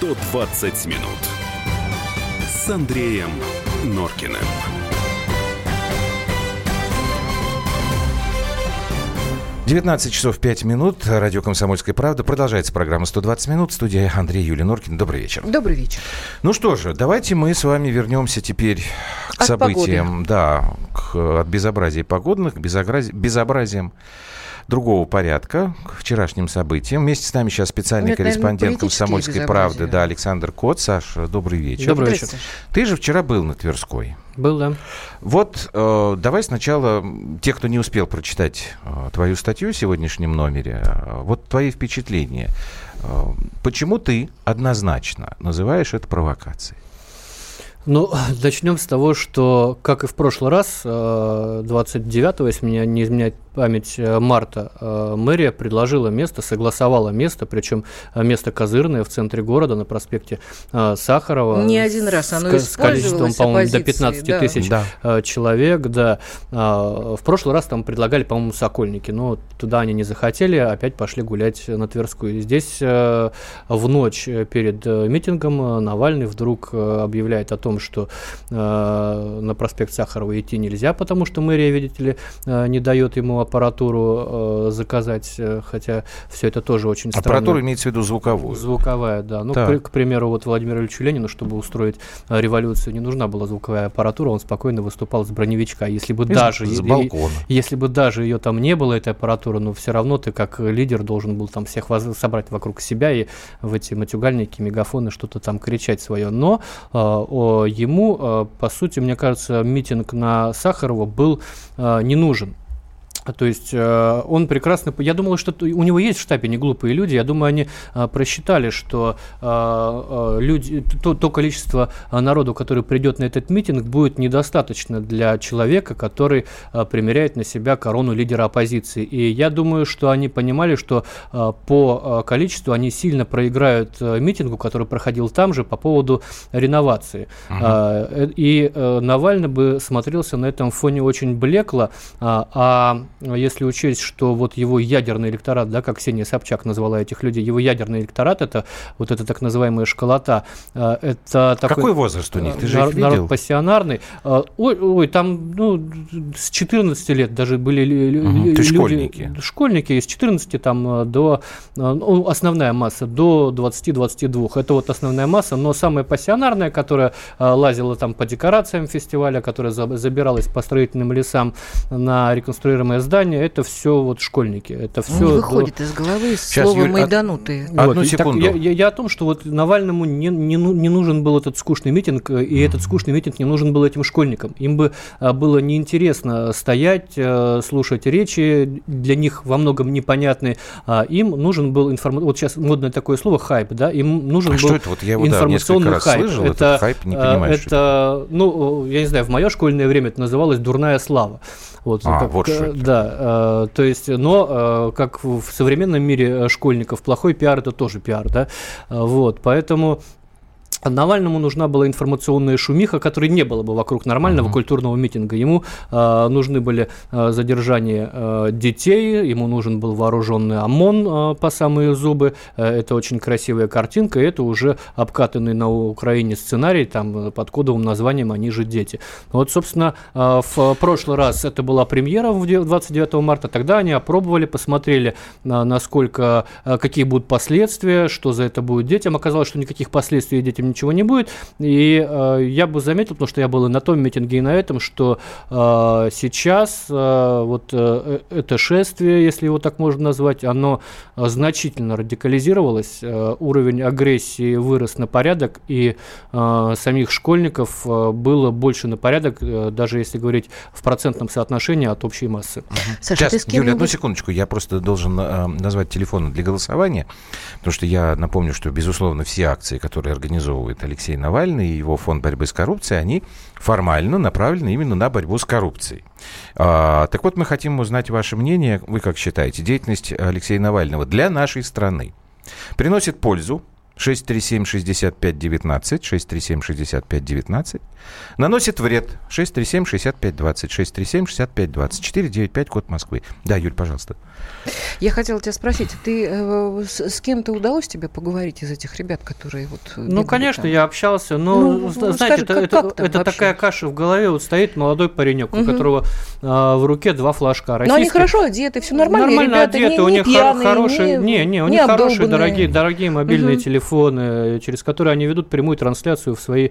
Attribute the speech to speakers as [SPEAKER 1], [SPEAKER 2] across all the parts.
[SPEAKER 1] 120 минут с Андреем Норкиным.
[SPEAKER 2] Девятнадцать часов пять минут. Радио «Комсомольская правда». Продолжается программа «120 минут». Студия Андрей Юлия Норкин. Добрый вечер.
[SPEAKER 3] Добрый вечер.
[SPEAKER 2] Ну что же, давайте мы с вами вернемся теперь к
[SPEAKER 3] От
[SPEAKER 2] событиям.
[SPEAKER 3] погоды.
[SPEAKER 2] Да, к, от безобразий погодных к безобрази- безобразиям другого порядка, к вчерашним событиям. Вместе с нами сейчас специальный
[SPEAKER 3] Ну, это, наверное,
[SPEAKER 2] корреспондент «Комсомольской правды», да, Александр Кот. Саша, добрый вечер.
[SPEAKER 4] Добрый вечер.
[SPEAKER 2] Ты же вчера был на Тверской.
[SPEAKER 4] Был, да.
[SPEAKER 2] Вот э, давай сначала, те, кто не успел прочитать э, твою статью в сегодняшнем номере, э, вот твои впечатления. Э, почему ты однозначно называешь это провокацией?
[SPEAKER 4] Ну, начнем с того, что, как и в прошлый раз, э, 29-го, если меня не изменяет память, э, марта, э, мэрия предложила место, согласовала место, причем э, место козырное в центре города на проспекте Сахарова.
[SPEAKER 3] Не один раз оно
[SPEAKER 4] с, с количеством,
[SPEAKER 3] использовалось
[SPEAKER 4] по-моему, до
[SPEAKER 3] оппозицией,
[SPEAKER 4] 15
[SPEAKER 3] да.
[SPEAKER 4] тысяч
[SPEAKER 2] Да.
[SPEAKER 4] человек, да. А, В прошлый раз там предлагали, по-моему, Сокольники, но туда они не захотели, опять пошли гулять на Тверскую. Здесь в ночь перед митингом Навальный вдруг объявляет о том, что на проспект Сахарова идти нельзя, потому что мэрия, видите ли, не дает ему аппаратуру э, заказать, э, хотя все это тоже очень странно.
[SPEAKER 2] Аппаратура имеется в виду звуковую.
[SPEAKER 4] Звуковая, да. Ну, к, к примеру, вот Владимиру Ильичу Ленину, чтобы устроить э, революцию, не нужна была звуковая аппаратура, он спокойно выступал с броневичка. Если бы
[SPEAKER 2] Из-
[SPEAKER 4] даже...
[SPEAKER 2] с балкона.
[SPEAKER 4] и- если бы даже ее там не было, этой аппаратуры, но все равно ты как лидер должен был там всех воз- собрать вокруг себя и в эти матюгальники, мегафоны что-то там кричать свое. Но э, о, ему, э, по сути, мне кажется, митинг на Сахарова был э, не нужен. То есть э, он прекрасно... Я думал, что у него есть в штабе не глупые люди. Я думаю, они э, просчитали, что э, э, люди, то, то количество э, народу, который придет на этот митинг, будет недостаточно для человека, который э, примеряет на себя корону лидера оппозиции. И я думаю, что они понимали, что э, по э, количеству они сильно проиграют э, митингу, который проходил там же по поводу реновации. А, э, И э, Навальный бы смотрелся на этом фоне очень блекло, а, а если учесть, что вот его ядерный электорат, да, как Ксения Собчак назвала этих людей, его ядерный электорат, это вот эта так называемая школота, а, это такой...
[SPEAKER 2] Какой возраст у них? Ты же их видел?
[SPEAKER 4] Народ пассионарный. А, Ой, ой, там, ну, с 14 лет даже были
[SPEAKER 2] есть
[SPEAKER 4] люди-
[SPEAKER 2] школьники.
[SPEAKER 4] Школьники из 14 там до, ну, основная масса, до 20-22. Это вот основная масса, но самая пассионарная, которая лазила там по декорациям фестиваля, которая за- забиралась по строительным лесам на реконструируемое здание, это все вот школьники. Это все
[SPEAKER 3] Не выходит из головы
[SPEAKER 2] Сейчас,
[SPEAKER 3] слово
[SPEAKER 2] Юль, от-
[SPEAKER 3] «майданутые».
[SPEAKER 2] Одну
[SPEAKER 4] и так
[SPEAKER 2] секунду.
[SPEAKER 4] я, я- я о том, что вот Навальному не, не, ну- не нужен был этот скучный митинг, э, и этот скучный митинг не нужен был этим школьникам. Им бы а, было неинтересно стоять, э, слушать речи, для них во многом непонятные. А им нужен был информационный... Вот сейчас модное такое слово «хайп», да? Им нужен
[SPEAKER 2] А
[SPEAKER 4] был
[SPEAKER 2] что это? Вот я его, да,
[SPEAKER 4] информационный
[SPEAKER 2] раз
[SPEAKER 4] хайп.
[SPEAKER 2] слышал,
[SPEAKER 4] это,
[SPEAKER 2] этот хайп, не
[SPEAKER 4] а,
[SPEAKER 2] понимаю, что
[SPEAKER 4] это, ну, я не знаю, в мое школьное время это называлось «дурная слава». Вот,
[SPEAKER 2] А,
[SPEAKER 4] как-
[SPEAKER 2] вот что это.
[SPEAKER 4] Да, э, то есть, но э, как в современном мире э, школьников, плохой пиар это тоже пиар, да, вот, поэтому Навальному нужна была информационная шумиха, которой не было бы вокруг нормального
[SPEAKER 2] Мгм.
[SPEAKER 4] культурного митинга. Ему э, нужны были э, задержания э, детей, ему нужен был вооруженный ОМОН э, по самые зубы. Э, это очень красивая картинка, и это уже обкатанный на Украине сценарий там э, под кодовым названием «Они же дети». Вот, собственно, э, в прошлый раз это была премьера в де- 29 марта, тогда они опробовали, посмотрели, на- насколько, э, какие будут последствия, что за это будет детям. Оказалось, что никаких последствий детям ничего не будет. И э, я бы заметил, потому что я был и на том митинге, и на этом, что э, сейчас э, вот э, э, это шествие, если его так можно назвать, оно значительно радикализировалось, э, уровень агрессии вырос на порядок, и э, самих школьников э, было больше на порядок, э, даже если говорить в процентном соотношении от общей массы.
[SPEAKER 3] Саша, ты
[SPEAKER 2] Сейчас,
[SPEAKER 3] с
[SPEAKER 2] Юля, одну секундочку. Я просто должен э, назвать телефоны для голосования, потому что я напомню, что, безусловно, все акции, которые организовывает Алексей Навальный и его фонд борьбы с коррупцией, они формально направлены именно на борьбу с коррупцией. А, так вот, мы хотим узнать ваше мнение. Вы как считаете, деятельность Алексея Навального для нашей страны приносит пользу, 637-65-19, 637-65-19. Наносит вред 637-65-20, 637-65-20, 495, код Москвы. Да, Юль, пожалуйста.
[SPEAKER 3] Я хотела тебя спросить, ты э, с, с кем-то удалось тебе поговорить из этих ребят, которые вот...
[SPEAKER 4] Ну,
[SPEAKER 3] бегали
[SPEAKER 4] конечно,
[SPEAKER 3] там?
[SPEAKER 4] я общался, но,
[SPEAKER 3] Ну,
[SPEAKER 4] зна-
[SPEAKER 3] ну,
[SPEAKER 4] знаете,
[SPEAKER 3] скажи,
[SPEAKER 4] это,
[SPEAKER 3] как-
[SPEAKER 4] это-
[SPEAKER 3] как
[SPEAKER 4] это
[SPEAKER 3] вообще?
[SPEAKER 4] такая каша в голове. Вот стоит молодой паренек, у
[SPEAKER 3] Мгм.
[SPEAKER 4] которого а, в руке два флажка.
[SPEAKER 3] Но они хорошо одеты, все нормально,
[SPEAKER 4] Нормально
[SPEAKER 3] ребята,
[SPEAKER 4] одеты,
[SPEAKER 3] не,
[SPEAKER 4] у
[SPEAKER 3] не
[SPEAKER 4] них хор-
[SPEAKER 3] пьяные,
[SPEAKER 4] хорошие, не, не, у них хорошие,
[SPEAKER 3] обдолбанные.
[SPEAKER 4] дорогие, дорогие мобильные телефоны, через которые они ведут прямую трансляцию в свои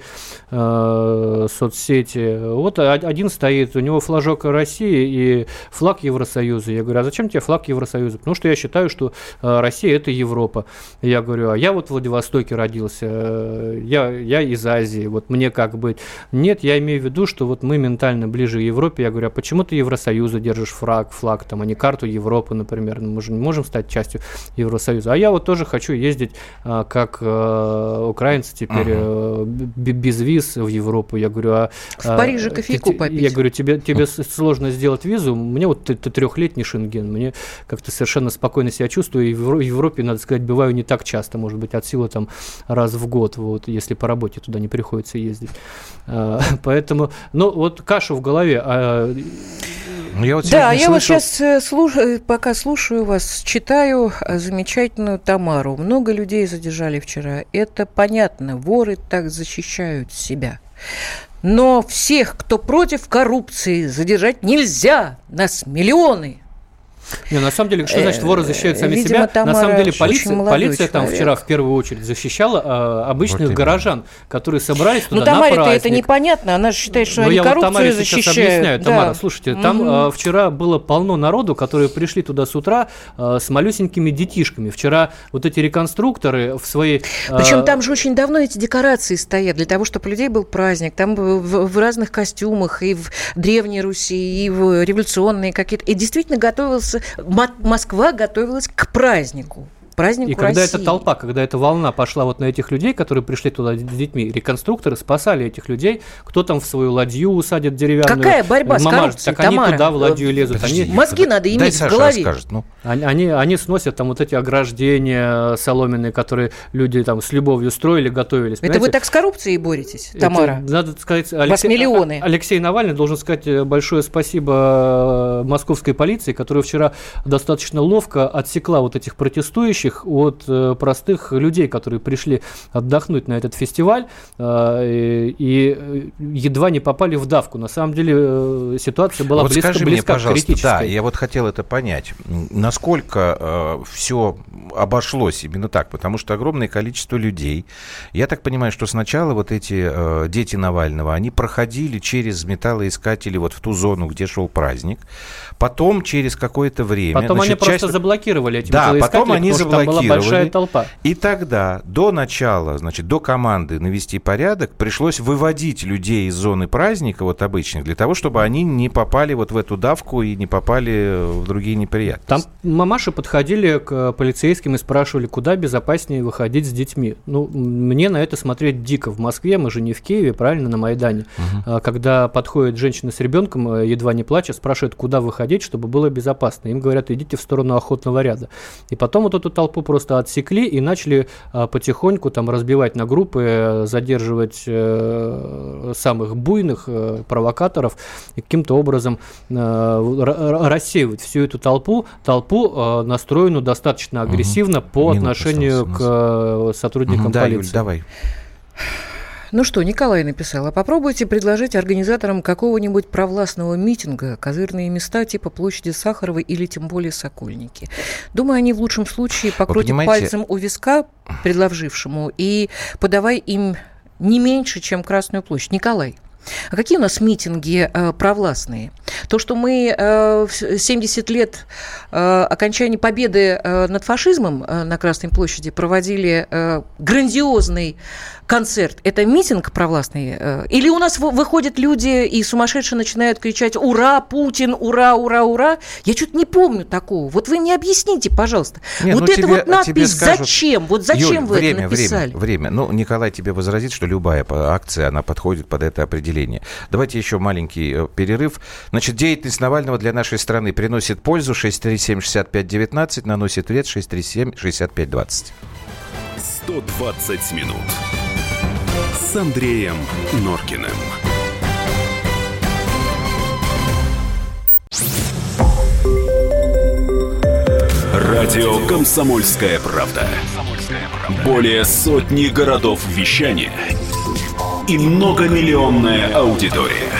[SPEAKER 4] э, соцсети. Вот один стоит, у него флажок России и флаг Евросоюза. Я говорю, а зачем тебе флаг Евросоюза? Потому что я считаю, что э, Россия это Европа. Я говорю, а я вот в Владивостоке родился, э, я, я из Азии, вот мне как быть? Нет, я имею в виду, что вот мы ментально ближе к Европе. Я говорю, а почему ты Евросоюза держишь флаг, флаг там, а не карту Европы, например? Ну, мы же не можем стать частью Евросоюза. А я вот тоже хочу ездить, а, как э, украинцы теперь, э, б- без виз в Европу. Я говорю, а...
[SPEAKER 3] В
[SPEAKER 4] а,
[SPEAKER 3] Париже
[SPEAKER 4] те-
[SPEAKER 3] кофейку попить.
[SPEAKER 4] Я говорю, тебе, тебе сложно сделать визу. Мне вот ты, ты трехлетний шенген, мне как-то совершенно спокойно себя чувствую. И в Евро- в Европе, надо сказать, бываю не так часто, может быть, от силы там раз в год, вот, если по работе туда не приходится ездить. А, Поэтому, ну, вот каша в голове. А,
[SPEAKER 2] я вот
[SPEAKER 3] Да, я вот
[SPEAKER 2] слышал-
[SPEAKER 3] сейчас, слушаю, пока слушаю вас, читаю э, замечательную Тамару. Много людей задержали вчера. Это понятно, воры так защищают себя. Но всех, кто против коррупции, задержать нельзя. Нас миллионы.
[SPEAKER 4] Не, на самом деле, что значит воры защищают сами
[SPEAKER 3] Э, Видимо,
[SPEAKER 4] себя? На
[SPEAKER 3] Тамара
[SPEAKER 4] самом деле полиция, полиция там вчера в первую очередь защищала а, обычных
[SPEAKER 2] именно.
[SPEAKER 4] горожан, которые собрались туда
[SPEAKER 3] Ну,
[SPEAKER 4] на
[SPEAKER 3] Тамаре-то
[SPEAKER 4] праздник.
[SPEAKER 3] это непонятно. Она же считает, что
[SPEAKER 4] Ну,
[SPEAKER 3] они
[SPEAKER 4] я вот
[SPEAKER 3] коррупцию
[SPEAKER 4] сейчас
[SPEAKER 3] защищают.
[SPEAKER 4] объясняю.
[SPEAKER 3] Да.
[SPEAKER 4] Тамара, слушайте, там
[SPEAKER 3] Мгм.
[SPEAKER 4] а, вчера было полно народу, которые пришли туда с утра а, с малюсенькими детишками. Вчера вот эти реконструкторы в своей...
[SPEAKER 3] Причем
[SPEAKER 4] а,
[SPEAKER 3] там же очень давно эти декорации стоят для того, чтобы у людей был праздник. Там в, в разных костюмах и в Древней Руси, и в революционные какие-то. И действительно готовился... Мо- Москва готовилась к празднику. Празднику
[SPEAKER 4] И когда
[SPEAKER 3] России.
[SPEAKER 4] эта толпа, когда эта волна пошла вот на этих людей, которые пришли туда с детьми, реконструкторы спасали этих людей. Кто там в свою ладью усадит деревянную?
[SPEAKER 3] Какая борьба с
[SPEAKER 4] Мамаш,
[SPEAKER 3] коррупцией,
[SPEAKER 4] Так они
[SPEAKER 3] Тамара?
[SPEAKER 4] туда в ладью лезут.
[SPEAKER 2] Подожди,
[SPEAKER 4] Они,
[SPEAKER 3] Мозги надо
[SPEAKER 2] дай
[SPEAKER 3] иметь в
[SPEAKER 2] Саша
[SPEAKER 3] голове.
[SPEAKER 2] расскажет. Ну,
[SPEAKER 4] Они, они, они сносят там вот эти ограждения соломенные, которые люди там с любовью строили, готовились.
[SPEAKER 3] Это вы так с коррупцией боретесь,
[SPEAKER 4] Это,
[SPEAKER 3] Тамара?
[SPEAKER 4] надо сказать,
[SPEAKER 3] Вас миллионы.
[SPEAKER 4] А- Алексей Навальный должен сказать э, большое спасибо э, московской полиции, которая вчера достаточно ловко отсекла вот этих протестующих от э, простых людей, которые пришли отдохнуть на этот фестиваль э, и, и, э, едва не попали в давку. На самом деле э, ситуация была
[SPEAKER 2] вот
[SPEAKER 4] близко,
[SPEAKER 2] скажи мне,
[SPEAKER 4] близка к
[SPEAKER 2] пожалуйста, да, я вот хотел это понять. Насколько все обошлось именно так? Потому что огромное количество людей. Я так понимаю, что сначала вот эти э, дети Навального, они проходили через металлоискатели вот в ту зону, где шел праздник. Потом через какое-то время...
[SPEAKER 4] Потом они
[SPEAKER 2] значит,
[SPEAKER 4] просто
[SPEAKER 2] часть-
[SPEAKER 4] заблокировали эти
[SPEAKER 2] Да,
[SPEAKER 4] металлоискатели,
[SPEAKER 2] потом они
[SPEAKER 4] потому там была большая
[SPEAKER 2] заблокировали.
[SPEAKER 4] толпа.
[SPEAKER 2] И тогда, до начала, значит, до команды навести порядок, пришлось выводить людей из зоны праздника, вот обычных, для того, чтобы они не попали вот в эту давку и не попали в другие
[SPEAKER 4] Там
[SPEAKER 2] неприятности.
[SPEAKER 4] мамаши подходили к полицейским и спрашивали, куда безопаснее выходить с детьми. Ну, мне на это смотреть дико. В Москве, мы же не в Киеве, правильно, на Майдане. А, Когда подходит женщина с ребенком, э, едва не плача, спрашивает, куда выходить, чтобы было безопасно. Им говорят, идите в сторону охотного ряда. И потом вот эту толпу просто отсекли и начали а, потихоньку там разбивать на группы, э, задерживать э, самых буйных э, провокаторов и каким-то образом рассеивать всю эту толпу, толпу настроенную достаточно агрессивно по
[SPEAKER 2] Минута
[SPEAKER 4] отношению к сотрудникам
[SPEAKER 2] да, Юль,
[SPEAKER 4] полиции.
[SPEAKER 2] давай.
[SPEAKER 3] Ну что, Николай написал, а попробуйте предложить организаторам какого-нибудь провластного митинга козырные места типа площади Сахарова или тем более Сокольники. Думаю, они в лучшем случае покрутят пальцем у виска предложившему и подавай им не меньше, чем Красную площадь. Николай, а какие у нас митинги э, провластные? То, что мы э, в 70 лет э, окончания победы э, над фашизмом э, на Красной площади проводили э, грандиозный концерт, это митинг провластный? э, Или у нас вы- выходят люди и сумасшедшие начинают кричать «Ура, Путин! Ура, ура, ура!» Я что-то не помню такого. Вот вы мне объясните, пожалуйста.
[SPEAKER 2] Не,
[SPEAKER 3] вот
[SPEAKER 2] ну
[SPEAKER 3] эта
[SPEAKER 2] тебе-
[SPEAKER 3] вот надпись
[SPEAKER 2] скажут-
[SPEAKER 3] «Зачем?» Вот зачем
[SPEAKER 2] Юль,
[SPEAKER 3] вы
[SPEAKER 2] время,
[SPEAKER 3] это написали?
[SPEAKER 2] Время, время. Ну, Николай тебе возразит, что любая акция, она подходит под это определение. Давайте еще маленький э, перерыв. Значит, деятельность Навального для нашей страны приносит пользу 637-65-19, наносит вред 637-65-20.
[SPEAKER 1] 120 минут с Андреем Норкиным. Радио «Комсомольская правда». Более сотни городов вещания и многомиллионная аудитория.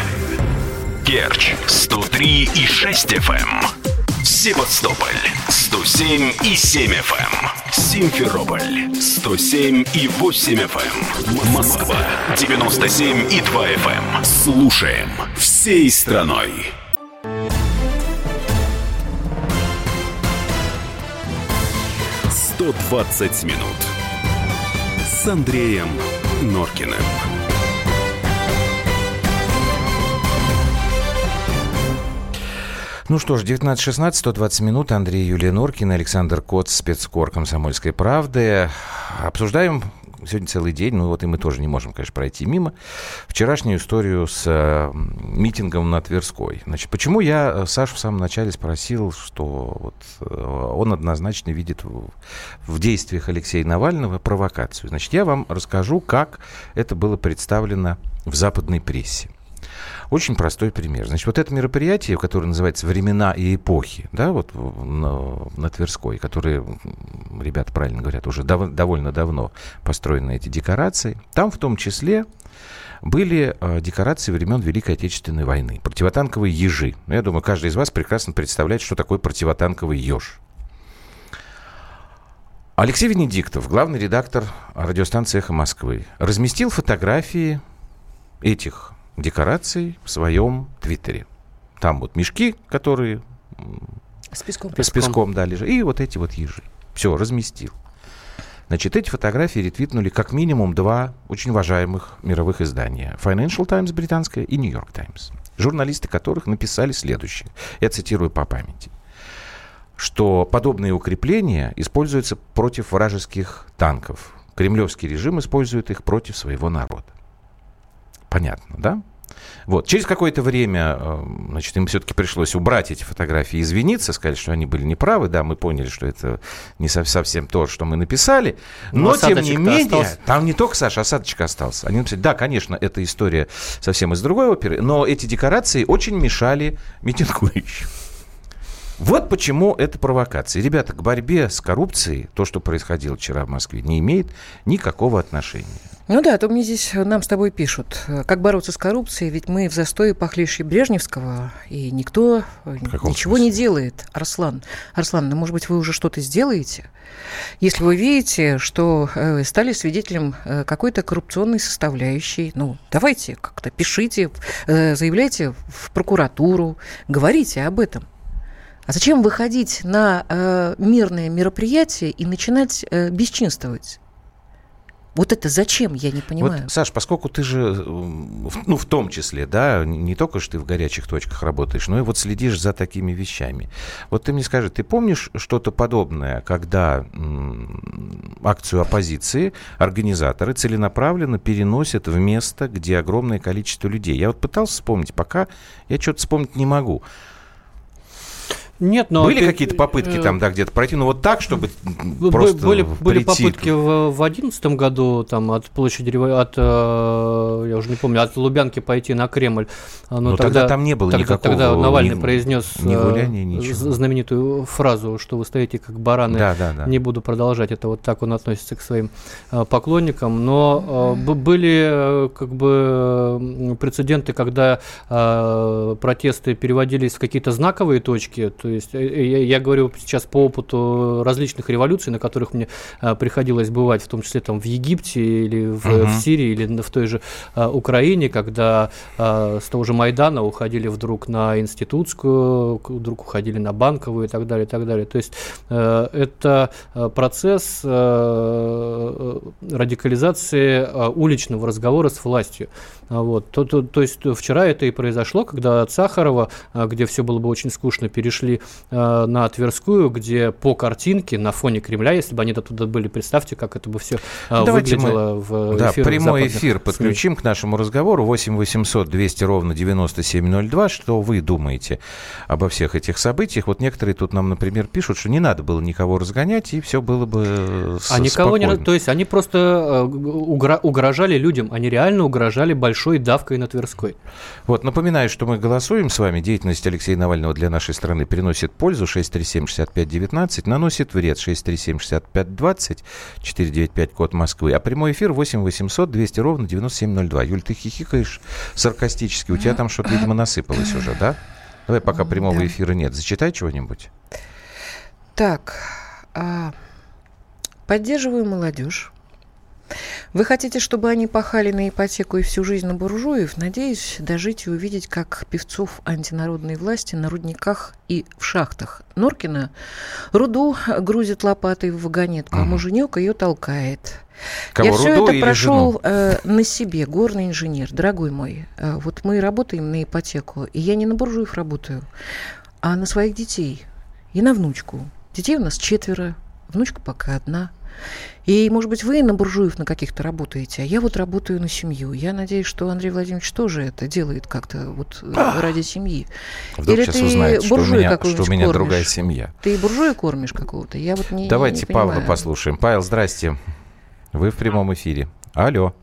[SPEAKER 1] Керчь 103 и 6 FM. Эм. Севастополь 107 и 7 FM. Эм. Симферополь 107 и 8 FM. Эм. Москва 97 и 2 FM. Слушаем всей страной. «120 минут» с Андреем Норкиным.
[SPEAKER 2] Ну что ж, 19.16, 120 минут. Андрей Юлия Норкин, Александр Кот, спецкор «Комсомольской правды». Обсуждаем сегодня целый день, ну вот и мы тоже не можем, конечно, пройти мимо, вчерашнюю историю с э, митингом на Тверской. Значит, почему я э, Сашу в самом начале спросил, что вот, э, он однозначно видит в, в действиях Алексея Навального провокацию. Значит, я вам расскажу, как это было представлено в западной прессе. Очень простой пример. Значит, вот это мероприятие, которое называется «Времена и эпохи», да, вот на, на Тверской, которые, ребята правильно говорят, уже дав, довольно давно построены эти декорации, там в том числе были э, декорации времен Великой Отечественной войны. Противотанковые ежи. Ну, я думаю, каждый из вас прекрасно представляет, что такое противотанковый еж. Алексей Венедиктов, главный редактор радиостанции «Эхо Москвы», разместил фотографии этих декораций в своем твиттере. Там вот мешки, которые
[SPEAKER 3] с песком,
[SPEAKER 2] с песком да, лежат, и вот эти вот ежи. Все, разместил. Значит, эти фотографии ретвитнули как минимум два очень уважаемых мировых издания. Financial Times британская и New York Times. Журналисты которых написали следующее. Я цитирую по памяти. Что подобные укрепления используются против вражеских танков. Кремлевский режим использует их против своего народа. Понятно, да? Вот. Через какое-то время, э, значит, им все-таки пришлось убрать эти фотографии, извиниться, сказать, что они были неправы. Да, мы поняли, что это не совсем то, что мы написали. Но, Но тем не менее, остался. там не только, Саша, осадочка остался. Они написали, да, конечно, эта история совсем из другой оперы, но эти декорации очень мешали митингующим. Вот почему это провокация. Ребята, к борьбе с коррупцией, то, что происходило вчера в Москве, не имеет никакого отношения.
[SPEAKER 3] Ну да, а то мне здесь э, нам с тобой пишут, э, как бороться с коррупцией, ведь мы в застое похлеще Брежневского, и никто э, ничего смысле? не делает. Арслан, Арслан, ну, может быть, вы уже что-то сделаете? Если вы видите, что стали свидетелем какой-то коррупционной составляющей, ну, давайте как-то пишите, заявляйте в прокуратуру, говорите об этом. А зачем выходить на э, мирное мероприятие и начинать э, бесчинствовать? Вот это зачем, я не понимаю.
[SPEAKER 2] Вот, Саш, поскольку ты же, э, ну, в том числе, да, не только что ты в горячих точках работаешь, но и вот следишь за такими вещами. Вот ты мне скажи, ты помнишь что-то подобное, когда м, акцию оппозиции организаторы целенаправленно переносят в место, где огромное количество людей? Я вот пытался вспомнить, пока я что-то вспомнить не могу. Нет, но... Были какие-то попытки э, там, да, где-то пройти, ну вот так, чтобы просто
[SPEAKER 4] Были, были попытки в одиннадцатом году там от площади, от, э, я уже не помню, от Лубянки пойти на Кремль.
[SPEAKER 2] Но, но тогда, тогда там не было тогда, никакого...
[SPEAKER 4] Тогда Навальный ни, произнес ни гуляния, ничего. знаменитую фразу, что вы стоите как бараны, да, да, да. не буду продолжать, это вот так он относится к своим поклонникам, но были как бы прецеденты, когда протесты переводились в какие-то знаковые точки, то есть э, э, я, говорю сейчас по опыту различных революций, на которых мне а, приходилось бывать, в том числе там в Египте или в, uh-huh. в Сирии или в той же а, Украине, когда а, с того же Майдана уходили вдруг на институтскую, вдруг уходили на банковую и так далее, и так далее. То есть а, это процесс радикализации уличного разговора с властью. Вот. То, то, то есть вчера это и произошло, когда от Сахарова, где все было бы очень скучно, перешли э, на Тверскую, где по картинке на фоне Кремля, если бы они туда были, представьте, как это бы все э, выглядело
[SPEAKER 2] мы, в Да, прямой эфир подключим. К нам нашему разговору. 8 800 200 ровно 9702. Что вы думаете обо всех этих событиях? Вот некоторые тут нам, например, пишут, что не надо было никого разгонять, и все было бы
[SPEAKER 4] А никого не... То есть они просто э, угрожали людям, они реально угрожали большой давкой на Тверской.
[SPEAKER 2] Вот, напоминаю, что мы голосуем с вами. Деятельность Алексея Навального для нашей страны приносит пользу 637-6519, наносит вред 637-6520, 495 код Москвы. А прямой эфир 8 800 200 ровно 9702. Юль, ты хихикаешь саркастически. У тебя там что-то, видимо, насыпалось уже, да? Давай, пока прямого эфира нет. Зачитай чего-нибудь.
[SPEAKER 3] Так, а, поддерживаю молодежь. Вы хотите, чтобы они пахали на ипотеку и всю жизнь на буржуев? Надеюсь, дожить и увидеть, как певцов антинародной власти на рудниках и в шахтах. Норкина руду грузит лопатой в вагонетку, а муженек ее толкает. Кого, Я все это прошел э, на себе, горный инженер, дорогой мой. Э, вот мы работаем на ипотеку, и я не на буржуев работаю, а на своих детей и на внучку. Детей у нас четверо, внучка пока одна. И, может быть, вы на буржуев на каких-то работаете, а я вот работаю на семью. Я надеюсь, что Андрей Владимирович тоже это делает как-то вот а! ради семьи.
[SPEAKER 2] Вдруг Или ты узнает, что у меня, что у меня кормишь? другая семья.
[SPEAKER 3] Ты буржуя кормишь какого-то? Я вот не
[SPEAKER 2] Давайте
[SPEAKER 3] не
[SPEAKER 2] Павла послушаем. Павел, здрасте. Вы в прямом эфире. Алло.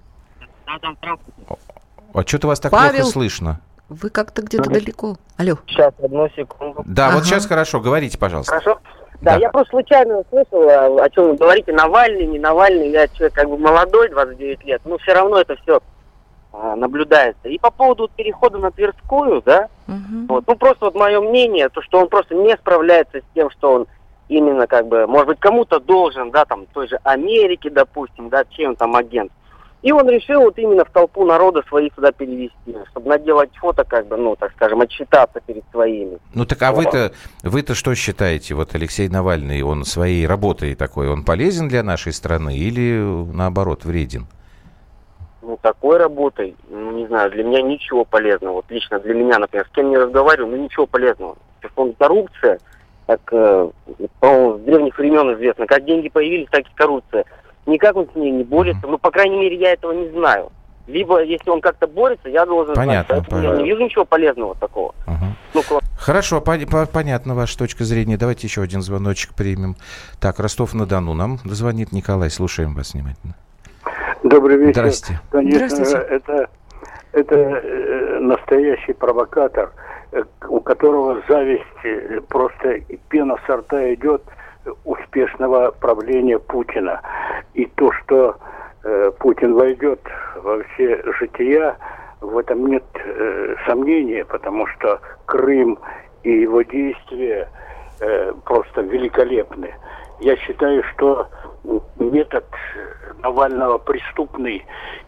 [SPEAKER 2] А что-то вас так Павел, плохо слышно?
[SPEAKER 3] Вы как-то где-то далеко. Алло.
[SPEAKER 5] Сейчас, одну секунду.
[SPEAKER 2] Да, ага. вот сейчас хорошо. Говорите, пожалуйста.
[SPEAKER 5] Хорошо? Да, да, я просто случайно услышал, о чем вы говорите, Навальный, не Навальный, я человек как бы молодой, 29 лет, но все равно это все а, наблюдается. И по поводу перехода на Тверскую, да, угу. вот, ну просто вот мое мнение, то, что он просто не справляется с тем, что он именно как бы, может быть, кому-то должен, да, там, той же Америке, допустим, да, чем там агент. И он решил вот именно в толпу народа своих туда перевести, чтобы наделать фото, как бы, ну, так скажем, отчитаться перед своими.
[SPEAKER 2] Ну так а вы-то, вы-то что считаете, вот Алексей Навальный, он своей работой такой, он полезен для нашей страны или наоборот вреден?
[SPEAKER 5] Ну, такой работой, ну, не знаю, для меня ничего полезного. Вот лично для меня, например, с кем не разговариваю, ну, ничего полезного. Он коррупция, как, э, по-моему, с древних времен известно, как деньги появились, так и коррупция никак он с ней не борется. Ну, по крайней мере, я этого не знаю. Либо, если он как-то борется, я должен
[SPEAKER 2] понятно, знать. Поэтому
[SPEAKER 5] я не вижу ничего полезного такого.
[SPEAKER 2] Угу. Ну, Хорошо, по- по- понятно ваша точка зрения. Давайте еще один звоночек примем. Так, Ростов-на-Дону нам дозвонит Николай. Слушаем вас внимательно.
[SPEAKER 6] Добрый вечер.
[SPEAKER 2] Здрасте.
[SPEAKER 6] Конечно, Здравствуйте. это, это э, настоящий провокатор, э, у которого зависть э, просто пена с рта идет – успешного правления Путина. И то, что э, Путин войдет во все жития, в этом нет э, сомнения, потому что Крым и его действия э, просто великолепны. Я считаю, что метод Навального преступный,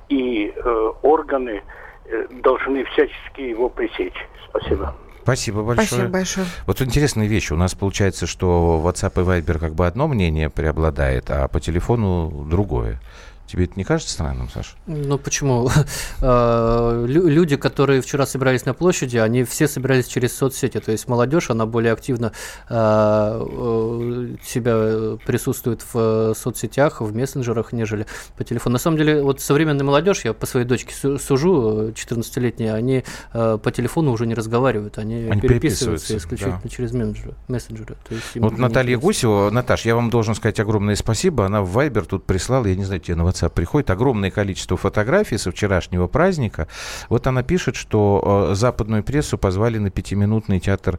[SPEAKER 6] и э, органы э, должны всячески его пресечь. Спасибо.
[SPEAKER 2] Спасибо большое.
[SPEAKER 3] Спасибо большое.
[SPEAKER 2] Вот интересная вещь. У нас получается, что WhatsApp и Viber как бы одно мнение преобладает, а по телефону другое. Тебе это не кажется странным, Саша?
[SPEAKER 4] Ну почему? А, люди, которые вчера собирались на площади, они все собирались через соцсети. То есть молодежь, она более активно а, э, себя присутствует в соцсетях, в мессенджерах, нежели по телефону. На самом деле, вот современная молодежь, я по своей дочке сужу, 14-летние, они э, по телефону уже не разговаривают, они, они переписываются исключительно да. через мессенджеры. мессенджеры.
[SPEAKER 2] То есть вот Наталья Гусева, Наташ, я вам должен сказать огромное спасибо. Она в Viber тут прислала, я не знаю, тебе на WhatsApp WhatsApp приходит огромное количество фотографий со вчерашнего праздника. Вот она пишет, что э, западную прессу позвали на пятиминутный театр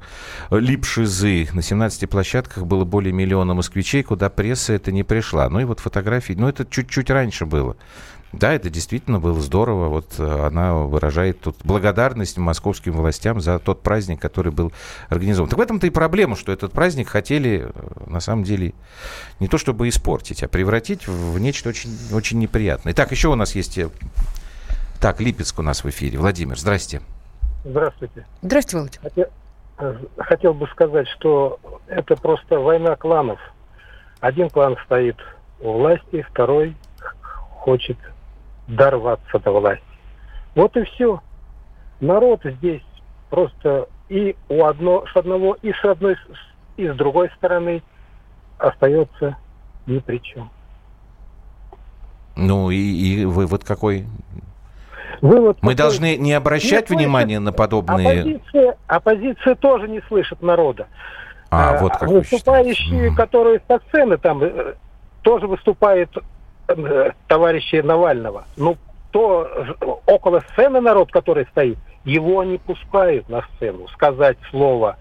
[SPEAKER 2] Липшизы. На 17 площадках было более миллиона москвичей, куда пресса это не пришла. Ну и вот фотографии, ну это чуть-чуть раньше было. Да, это действительно было здорово. Вот э, она выражает тут благодарность московским властям за тот праздник, который был организован. Так в этом-то и проблема, что этот праздник хотели, э, на самом деле, не то чтобы испортить, а превратить в нечто очень, очень неприятное. Так, еще у нас есть... Э, так, Липецк у нас в эфире. Владимир, здрасте.
[SPEAKER 7] Здравствуйте.
[SPEAKER 3] Здравствуйте, Володя.
[SPEAKER 7] Хотел, хотел бы сказать, что это просто война кланов. Один клан стоит у власти, второй хочет дорваться до власти. Вот и все. Народ здесь просто и у одно, с одного, и с одной, и с другой стороны остается ни при чем.
[SPEAKER 2] Ну и, и вы вот какой
[SPEAKER 7] Вывод
[SPEAKER 2] Мы
[SPEAKER 7] такой,
[SPEAKER 2] должны не обращать
[SPEAKER 7] не
[SPEAKER 2] внимания
[SPEAKER 7] слышит-
[SPEAKER 2] на подобные...
[SPEAKER 7] Оппозиция, оппозиция тоже не слышит народа.
[SPEAKER 2] А,
[SPEAKER 7] Э,
[SPEAKER 2] вот как вы
[SPEAKER 7] Выступающие,
[SPEAKER 2] считаете. Мгм.
[SPEAKER 7] которые со сцены, там э, тоже выступают э, товарищи Навального. Ну, то около сцены народ, который стоит, его не пускают на сцену сказать слово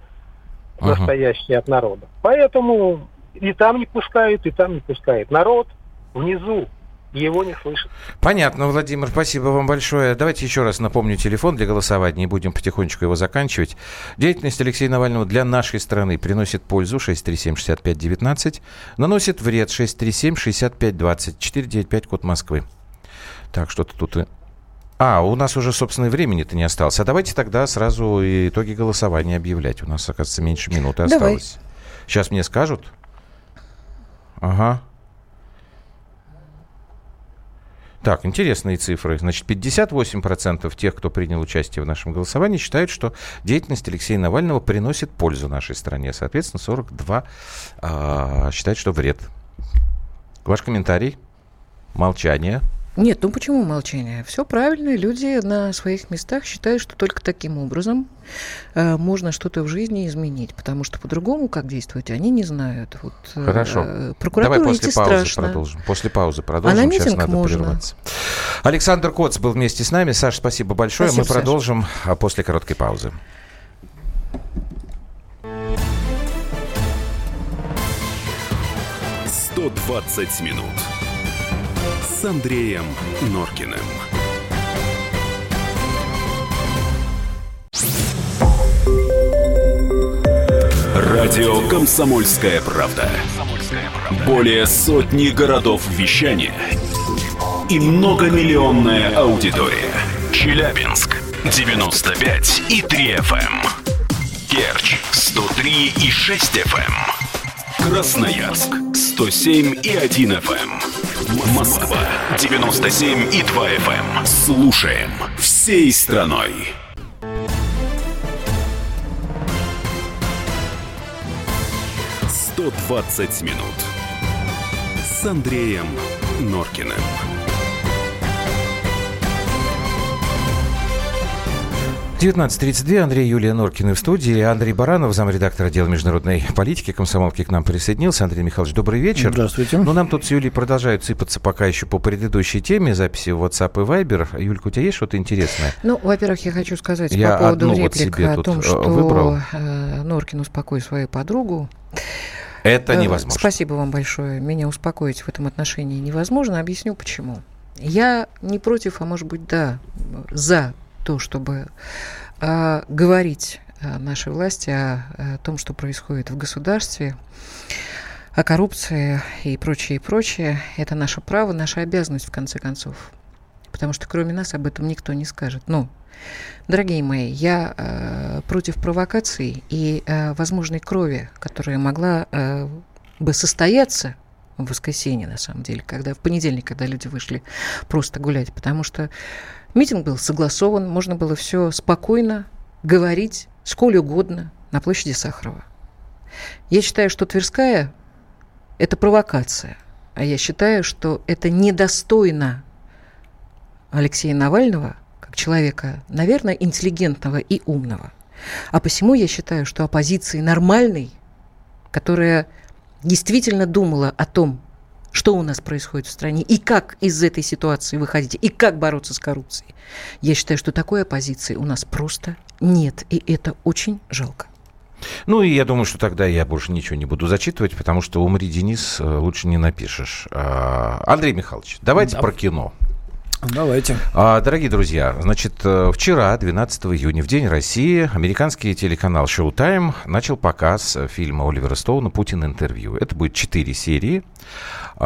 [SPEAKER 7] настоящее от народа. Поэтому и там не пускают, и там не пускают. Народ внизу его не слышит.
[SPEAKER 2] Понятно, Владимир, спасибо вам большое. Давайте еще раз напомню телефон для голосования, и будем потихонечку его заканчивать. Деятельность Алексея Навального для нашей страны приносит пользу 637-6519, наносит вред 637-6520, 495, код Москвы. Так, что-то тут. А, у нас уже, собственно, времени-то не осталось. А давайте тогда сразу итоги голосования объявлять. У нас, оказывается, меньше минуты
[SPEAKER 3] Давай.
[SPEAKER 2] осталось. Сейчас мне скажут. Ага. Так, интересные цифры. Значит, 58% тех, кто принял участие в нашем голосовании, считают, что деятельность Алексея Навального приносит пользу нашей стране. Соответственно, 42 а, считают, что вред. Ваш комментарий? Молчание.
[SPEAKER 3] Нет, ну почему молчание? Все правильно. Люди на своих местах считают, что только таким образом э, можно что-то в жизни изменить. Потому что по-другому, как действовать, они не знают. Вот, э,
[SPEAKER 2] Хорошо.
[SPEAKER 3] прокуратура
[SPEAKER 2] Давай после паузы
[SPEAKER 3] страшно.
[SPEAKER 2] продолжим. После паузы продолжим.
[SPEAKER 3] А на
[SPEAKER 2] Сейчас надо
[SPEAKER 3] можно.
[SPEAKER 2] прерваться. Александр Коц был вместе с нами. Саш, спасибо большое.
[SPEAKER 3] Спасибо,
[SPEAKER 2] Мы
[SPEAKER 3] Саша.
[SPEAKER 2] продолжим а, после короткой паузы.
[SPEAKER 1] «120 минут» с Андреем Норкиным. Радио «Комсомольская правда». Более сотни городов вещания и многомиллионная аудитория. Челябинск 95 и 3 FM. Керчь 103 и 6 FM. Красноярск 107 и 1 FM. Москва 97 и 2 FM. Слушаем всей страной. «120 минут» с Андреем Норкиным.
[SPEAKER 2] 19.32 Андрей Юлия Норкины в студии. Андрей Баранов, замредактор отдела международной политики комсомолки к нам присоединился. Андрей Михайлович, добрый вечер.
[SPEAKER 8] Здравствуйте.
[SPEAKER 2] Ну, нам тут с Юлей продолжают сыпаться пока еще по предыдущей теме записи в WhatsApp и Viber. Юлька, у тебя есть что-то интересное?
[SPEAKER 3] Ну, во-первых, я хочу сказать
[SPEAKER 2] Я
[SPEAKER 3] по поводу
[SPEAKER 2] вот
[SPEAKER 3] реплик
[SPEAKER 2] себе
[SPEAKER 3] о том,
[SPEAKER 2] э,
[SPEAKER 3] что
[SPEAKER 2] выбрал.
[SPEAKER 3] э, Норкин успокой свою подругу.
[SPEAKER 2] Это
[SPEAKER 3] Э,
[SPEAKER 2] невозможно.
[SPEAKER 3] Спасибо вам большое. Меня успокоить в этом отношении невозможно. Объясню почему. Я не против, а может быть, да, за то, чтобы а, говорить а, нашей власти о, о том, что происходит в государстве, о коррупции и прочее, и прочее. Это наше право, наша обязанность, в конце концов. Потому что кроме нас об этом никто не скажет. Но, дорогие мои, я э, против провокаций и э, возможной крови, которая могла э, бы состояться в воскресенье, на самом деле, когда в понедельник, когда люди вышли просто гулять, потому что митинг был согласован, можно было все спокойно говорить, сколь угодно, на площади Сахарова. Я считаю, что Тверская – это провокация, а я считаю, что это недостойно Алексея Навального, как человека, наверное, интеллигентного и умного. А посему я считаю, что оппозиции нормальной, которая действительно думала о том, что у нас происходит в стране, и как из этой ситуации выходить, и как бороться с коррупцией. Я считаю, что такой оппозиции у нас просто нет, и это очень жалко.
[SPEAKER 2] Ну и я думаю, что тогда я больше ничего не буду зачитывать, потому что «Умри, Денис» э, лучше не напишешь. А, Андрей Михайлович, давайте
[SPEAKER 8] Да.
[SPEAKER 2] про кино.
[SPEAKER 8] Давайте.
[SPEAKER 2] А, Дорогие друзья, значит, э, вчера, 12 июня, в День России, американский телеканал Showtime начал показ э, фильма Оливера Стоуна «Путин интервью». Это будет четыре серии,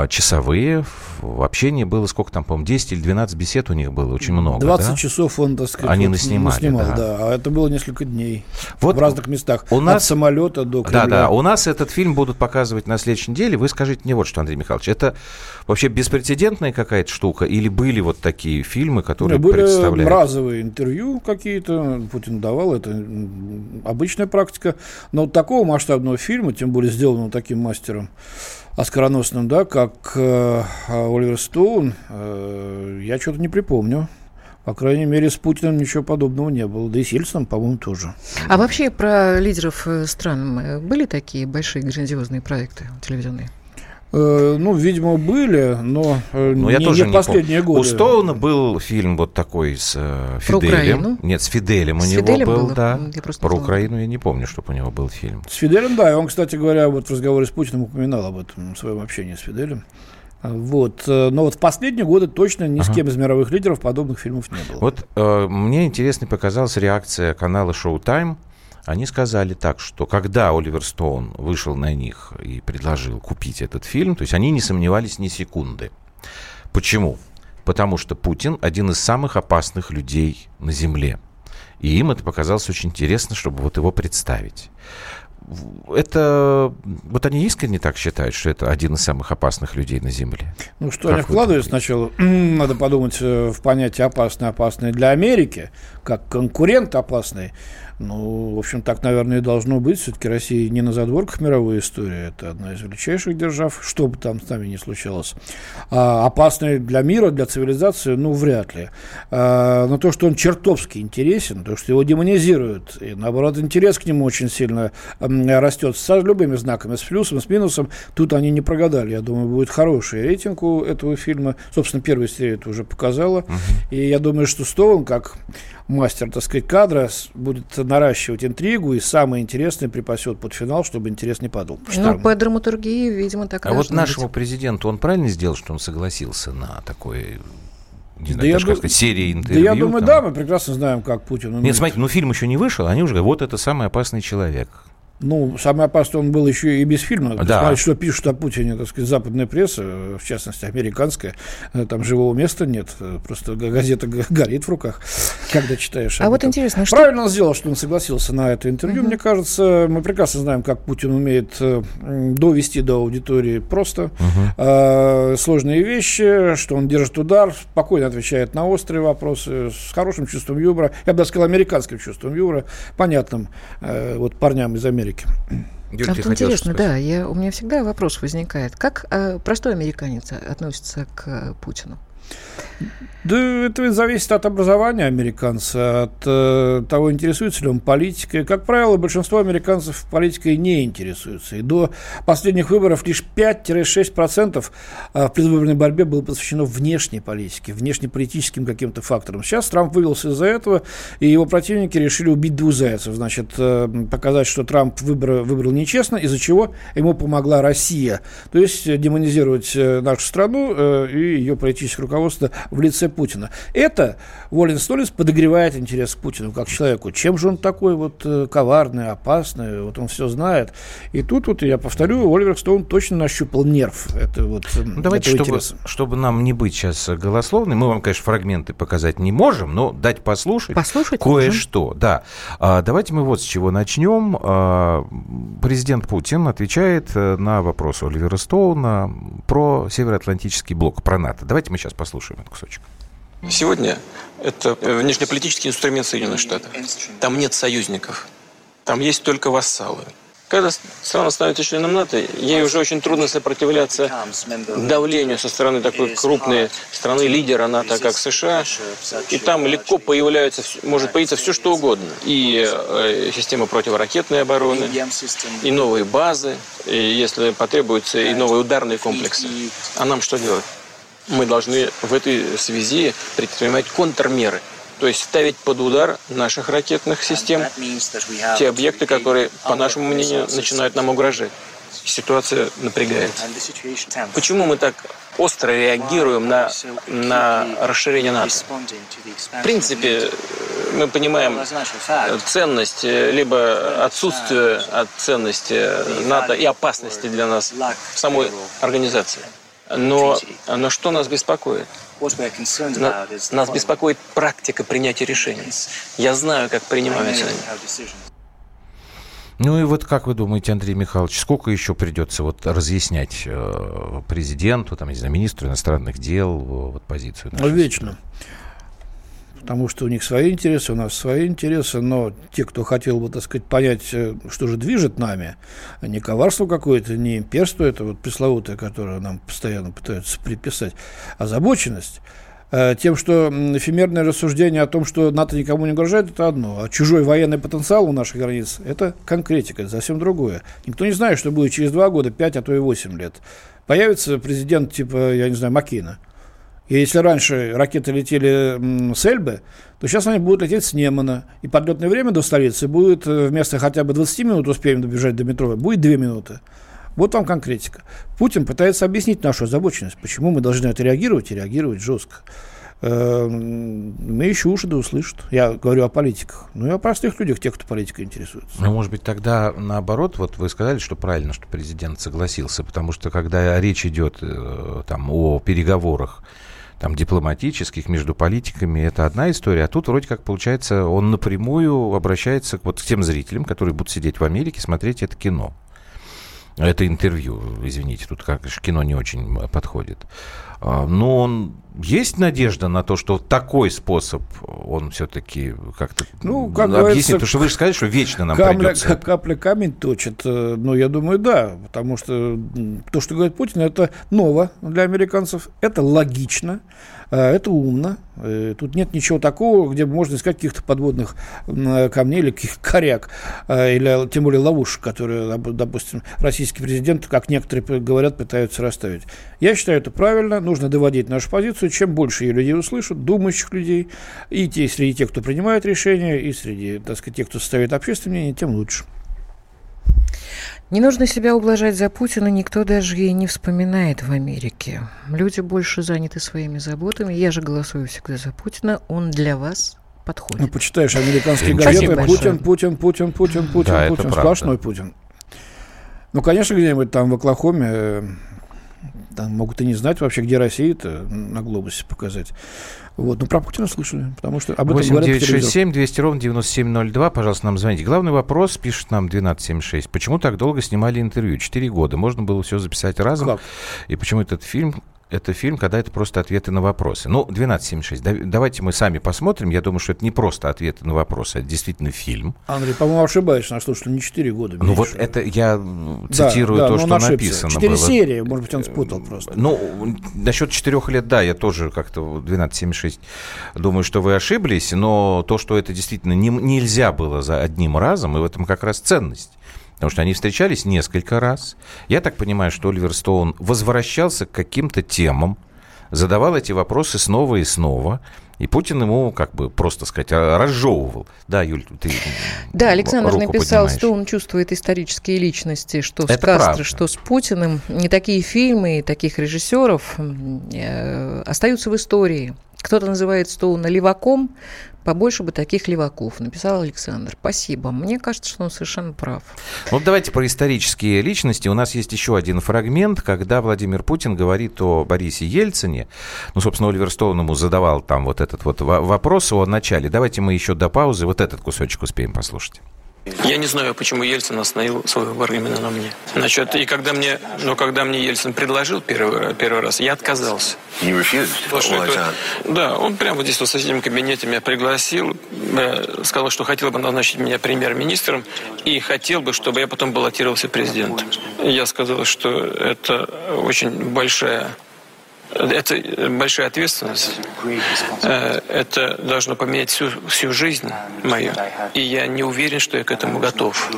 [SPEAKER 2] часовые. В общении было сколько там, по-моему, 10 или 12 бесед у них было, очень много.
[SPEAKER 8] 20
[SPEAKER 2] да?
[SPEAKER 8] часов он, так сказать,
[SPEAKER 2] Они
[SPEAKER 8] вот
[SPEAKER 2] наснимали,
[SPEAKER 8] наснимал,
[SPEAKER 2] да.
[SPEAKER 8] да. А это было несколько дней.
[SPEAKER 2] Вот
[SPEAKER 8] в разных местах.
[SPEAKER 2] у нас-
[SPEAKER 8] От самолета до
[SPEAKER 2] Да,
[SPEAKER 8] Кремля.
[SPEAKER 2] да. У нас этот фильм будут показывать на следующей неделе. Вы скажите мне вот что, Андрей Михайлович, это вообще беспрецедентная какая-то штука? Или были вот такие фильмы, которые
[SPEAKER 8] Не, были
[SPEAKER 2] представляют?
[SPEAKER 8] разовые интервью какие-то, Путин давал, это обычная практика. Но вот такого масштабного фильма, тем более сделанного таким мастером оскароносным, да, как э, Оливер Стоун, э, я что-то не припомню. По крайней мере, с Путиным ничего подобного не было. Да и с Ельцином, по-моему, тоже.
[SPEAKER 3] А вообще про лидеров э, стран э, были такие большие грандиозные проекты телевизионные?
[SPEAKER 8] Э, ну, видимо, были, но, э,
[SPEAKER 2] Ну, я
[SPEAKER 8] не,
[SPEAKER 2] тоже
[SPEAKER 8] не
[SPEAKER 2] не
[SPEAKER 8] последние
[SPEAKER 2] помню.
[SPEAKER 8] годы.
[SPEAKER 2] У Стоуна был фильм вот такой с э,
[SPEAKER 3] Про
[SPEAKER 2] Фиделем.
[SPEAKER 3] Украину?
[SPEAKER 2] Нет, с Фиделем у
[SPEAKER 3] С
[SPEAKER 2] него
[SPEAKER 3] Фиделем
[SPEAKER 2] был,
[SPEAKER 3] было?
[SPEAKER 2] да.
[SPEAKER 3] Я просто не
[SPEAKER 2] Про
[SPEAKER 3] знала.
[SPEAKER 2] Украину я не помню, чтобы у него был фильм.
[SPEAKER 8] С Фиделем, да, и он, кстати говоря, вот в разговоре с Путиным упоминал об этом в своем общении с Фиделем. А, Вот. э, Но вот в последние годы точно ни с кем из мировых лидеров подобных фильмов не было.
[SPEAKER 2] Вот э, мне интересной показалась реакция канала Showtime. Они сказали так, что когда Оливер Стоун вышел на них и предложил купить этот фильм, то есть они не сомневались ни секунды. Почему? Потому что Путин один из самых опасных людей на Земле. И им это показалось очень интересно, чтобы вот его представить. Это вот они искренне так считают, что это один из самых опасных людей на Земле.
[SPEAKER 8] Ну, что
[SPEAKER 2] Как
[SPEAKER 8] они вкладывают сначала, надо подумать э, в понятие опасный, опасный для Америки, как конкурент опасный. Ну, в общем, так, наверное, и должно быть. Все-таки Россия не на задворках мировой истории. Это одна из величайших держав, что бы там с нами ни случалось. А опасный для мира, для цивилизации, ну, вряд ли. А, но то, что он чертовски интересен, то, что его демонизируют, и, наоборот, интерес к нему очень сильно растет с любыми знаками, с плюсом, с минусом, тут они не прогадали. Я думаю, будет хороший рейтинг у этого фильма. Собственно, первая серия это уже показала. И я думаю, что Стоун, как мастер, так сказать, кадра, будет наращивать интригу и самое интересное припасет под финал, чтобы интерес не падал.
[SPEAKER 3] Ну, по драматургии, видимо, так и
[SPEAKER 2] А вот нашему
[SPEAKER 3] быть.
[SPEAKER 2] президенту он правильно сделал, что он согласился на такой, не
[SPEAKER 8] Да
[SPEAKER 2] знаю,
[SPEAKER 8] я
[SPEAKER 2] даже как
[SPEAKER 8] ду-
[SPEAKER 2] сказать, серии
[SPEAKER 8] Да
[SPEAKER 2] интервью?
[SPEAKER 8] я думаю,
[SPEAKER 2] там?
[SPEAKER 8] да, мы прекрасно знаем, как Путин умеет.
[SPEAKER 2] Нет, смотрите, ну фильм еще не вышел, они уже говорят, вот это самый опасный человек.
[SPEAKER 8] Ну, самое опасное, он был еще и без фильма.
[SPEAKER 2] Да.
[SPEAKER 8] Смотрите, что пишут о Путине, так сказать, западная пресса, в частности, американская. Э, Там живого места нет. Э, Просто газета горит в руках, когда читаешь
[SPEAKER 3] А
[SPEAKER 8] об
[SPEAKER 3] вот
[SPEAKER 8] этом.
[SPEAKER 3] интересно, что...
[SPEAKER 8] Правильно он сделал, что он согласился на это интервью. Мне кажется, мы прекрасно знаем, как Путин умеет э, довести до аудитории просто э, сложные вещи, что он держит удар, спокойно отвечает на острые вопросы, с хорошим чувством юмора, я бы даже сказал, американским чувством юмора, понятным э, вот парням из Америки.
[SPEAKER 2] Юль,
[SPEAKER 3] А вот интересно, да, я, у меня всегда вопрос возникает. Как э, простой американец относится к э, Путину?
[SPEAKER 8] Да это зависит от образования американца, от э, того, интересуется ли он политикой. Как правило, большинство американцев политикой не интересуются. И до последних выборов лишь 5-6% э, в предвыборной борьбе было посвящено внешней политике, внешнеполитическим каким-то факторам. Сейчас Трамп вывелся из-за этого, и его противники решили убить двух зайцев. Значит, э, показать, что Трамп выбор, выбрал нечестно, из-за чего ему помогла Россия. То есть э, демонизировать э, нашу страну э, и ее политическое руководство в лице Путина. Это, волен столиц, подогревает интерес к Путину как человеку. Чем же он такой вот э, коварный, опасный, вот он все знает. И тут вот, я повторю, Оливер Стоун точно нащупал нерв это вот, э,
[SPEAKER 2] Ну, давайте,
[SPEAKER 8] этого
[SPEAKER 2] чтобы,
[SPEAKER 8] интереса.
[SPEAKER 2] чтобы нам не быть сейчас голословны, мы вам, конечно, фрагменты показать не можем, но дать послушать,
[SPEAKER 3] Послушать
[SPEAKER 2] кое-что. Да. А, давайте мы вот с чего начнем. А, президент Путин отвечает э, на вопрос Оливера Стоуна про Североатлантический блок, про НАТО. Давайте мы сейчас послушаем этот кусочек.
[SPEAKER 9] Сегодня это внешнеполитический инструмент Соединенных Штатов. Там нет союзников. Там есть только вассалы. Когда страна становится членом НАТО, ей уже очень трудно сопротивляться давлению со стороны такой крупной страны, лидера НАТО, как США. И там легко появляется, может появиться все, что угодно. И э, система противоракетной обороны, и новые базы, и если потребуется, и новые ударные комплексы. А нам что делать? Мы должны в этой связи предпринимать контрмеры. То есть ставить под удар наших ракетных систем те объекты, которые, по нашему мнению, начинают нам угрожать. Ситуация напрягает. Почему мы так остро реагируем на, на расширение НАТО? В принципе, мы понимаем э, ценность, э, либо отсутствие от ценности НАТО и опасности для нас самой организации. Но, но что нас беспокоит? На- Нас беспокоит практика принятия решений. Я знаю, как принимаются они.
[SPEAKER 2] Ну и вот как вы думаете, Андрей Михайлович, сколько еще придется вот разъяснять э, президенту, там, не знаю, министру иностранных дел э, вот позицию?
[SPEAKER 8] Ну, Вечно. Потому что у них свои интересы, у нас свои интересы, но те, кто хотел бы, так сказать, понять, э, что же движет нами, не коварство какое-то, не имперство, это вот пресловутое, которое нам постоянно пытаются приписать, а озабоченность, Э, тем, что эфемерное рассуждение о том, что НАТО никому не угрожает, это одно. А чужой военный потенциал у наших границ – это конкретика, это совсем другое. Никто не знает, что будет через два года, пять, а то и восемь лет. Появится президент типа, я не знаю, Макина. И если раньше ракеты летели с Эльбы, то сейчас они будут лететь с Немана. И подлетное время до столицы будет э, вместо хотя бы 20 минут успеем добежать до метро, будет 2 минуты. Вот вам конкретика. Путин пытается объяснить нашу озабоченность, почему мы должны отреагировать и реагировать жестко. Эм, мы еще уши да услышат. Я говорю о политиках. Ну и о простых людях, тех, кто политикой интересуется.
[SPEAKER 2] Ну, может быть, тогда наоборот, вот вы сказали, что правильно, что президент согласился, потому что когда речь идет э, там, о переговорах там, дипломатических между политиками, это одна история, а тут вроде как получается, он напрямую обращается вот к тем зрителям, которые будут сидеть в Америке, смотреть это кино. Это интервью, извините, тут как кино не очень подходит. А, но он есть надежда на то, что такой способ он все-таки как-то ну, как объяснит? Потому что вы же сказали, что вечно нам
[SPEAKER 8] капля,
[SPEAKER 2] придется.
[SPEAKER 8] Капля камень точит. Э, ну, я думаю, да. Потому что то, что говорит Путин, это ново для американцев. Это логично. А, это умно. Э, тут нет ничего такого, где можно искать каких-то подводных камней или каких-то коряк, или тем более ловушек, которые, допустим, российский президент, как некоторые говорят, пытаются расставить. Я считаю, это правильно. Нужно доводить нашу позицию. Чем больше ее людей услышат, думающих людей, и те, среди тех, кто принимает решения, и среди, так сказать, тех, кто составит общественное мнение, тем лучше.
[SPEAKER 3] Не нужно себя ублажать за Путина, никто даже и не вспоминает в Америке. Люди больше заняты своими заботами. Я же голосую всегда за Путина. Он для вас подходит. Ну,
[SPEAKER 8] почитаешь американские газеты. Путин, Путин, Путин, Путин, Путин, да, Путин. Сплошной Путин. Ну, конечно, где-нибудь там в Оклахоме э, там могут и не знать вообще, где Россия-то на глобусе показать. Вот. Но про Путина слышали, потому что об этом 8
[SPEAKER 2] говорят 967 200 ровно 9702. Пожалуйста, нам звоните. Главный вопрос, пишет нам 1276. Почему так долго снимали интервью? Четыре года. Можно было все записать разом. Как? И почему этот фильм это фильм, когда это просто ответы на вопросы. Ну, 12.76. давайте мы сами посмотрим. Я думаю, что это не просто ответы на вопросы, это действительно фильм.
[SPEAKER 8] Андрей, по-моему, ошибаешься, на что, что не 4 года.
[SPEAKER 2] Меньше. Ну, вот это я цитирую да, да, то, что ошибся. написано
[SPEAKER 8] 4 было. серии, может быть, он спутал просто.
[SPEAKER 2] Ну, насчет 4 лет, да, я тоже как-то 12.76 думаю, что вы ошиблись, но то, что это действительно не, нельзя было за одним разом, и в этом как раз ценность. Потому что они встречались несколько раз. Я так понимаю, что Оливер Стоун возвращался к каким-то темам, задавал эти вопросы снова и снова. И Путин ему, как бы, просто сказать, разжевывал. Да, Юль, ты
[SPEAKER 3] Да, Александр написал, поднимаешь. что он чувствует исторические личности, что Это с Кастро, что с Путиным. Не такие фильмы, таких режиссеров э, остаются в истории. Кто-то называет Стоуна леваком, Побольше бы таких леваков, написал Александр. Спасибо. Мне кажется, что он совершенно прав.
[SPEAKER 2] Вот давайте про исторические личности. У нас есть еще один фрагмент, когда Владимир Путин говорит о Борисе Ельцине. Ну, собственно, Оливер Стоун ему задавал там вот этот вот вопрос о начале. Давайте мы еще до паузы вот этот кусочек успеем послушать.
[SPEAKER 9] Я не знаю, почему Ельцин остановил свой выбор именно на мне. Значит, и когда мне, но когда мне Ельцин предложил первый, первый раз, я отказался. Это, да, он прямо здесь в соседнем кабинете меня пригласил, э, сказал, что хотел бы назначить меня премьер-министром и хотел бы, чтобы я потом баллотировался президентом. Я сказал, что это очень большая это большая ответственность. Э, это должно поменять всю, всю жизнь мою. И я не уверен, что я к этому готов.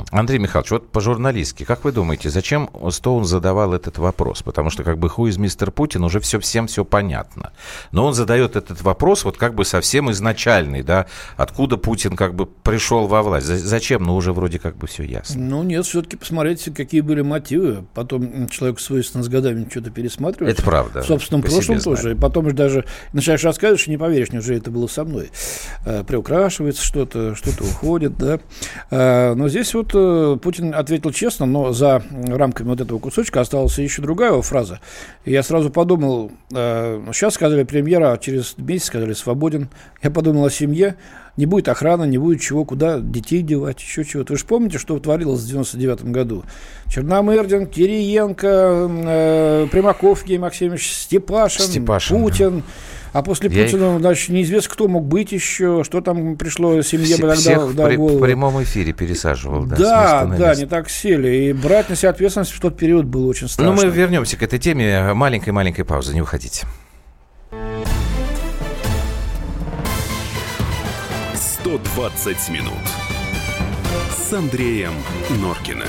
[SPEAKER 2] Угу. Андрей Михайлович, вот по-журналистски, как вы думаете, зачем Стоун задавал этот вопрос? Потому что как бы ху из мистер Путин уже все, всем все понятно. Но он задает этот вопрос вот как бы совсем изначальный, да, откуда Путин как бы пришел во власть. Зачем? Ну уже вроде как бы все ясно.
[SPEAKER 8] Ну нет, все-таки посмотрите, какие были мотивы. Потом человек свойственно с годами что-то пересматривает.
[SPEAKER 2] Это правда.
[SPEAKER 8] В собственном прошлом тоже. И потом даже начинаешь рассказывать, не поверишь, неужели это было со мной. Э, приукрашивается что-то, что-то уходит, да. Э, но здесь вот э, Путин ответил честно, но за рамками вот этого кусочка осталась еще другая его фраза. И я сразу подумал, э, сейчас сказали премьера, а через месяц сказали свободен. Я подумал о семье, не будет охраны, не будет чего, куда детей девать, еще чего-то. Вы же помните, что творилось в 99 году? Черномырдин, Кириенко, э, Примаков Евгений Максимович, Степашин, Степашин Путин. Да. А после я Путина их... дальше неизвестно, кто мог быть еще, что там пришло семье
[SPEAKER 2] Все, тогда всех да, в, при, в прямом эфире пересаживал. Да,
[SPEAKER 8] да, да не так сели. И брать на себя ответственность в тот период было очень ну, страшно.
[SPEAKER 2] Но мы вернемся к этой теме. Маленькой-маленькой паузы, не уходите.
[SPEAKER 1] «120 минут» с Андреем Норкиным.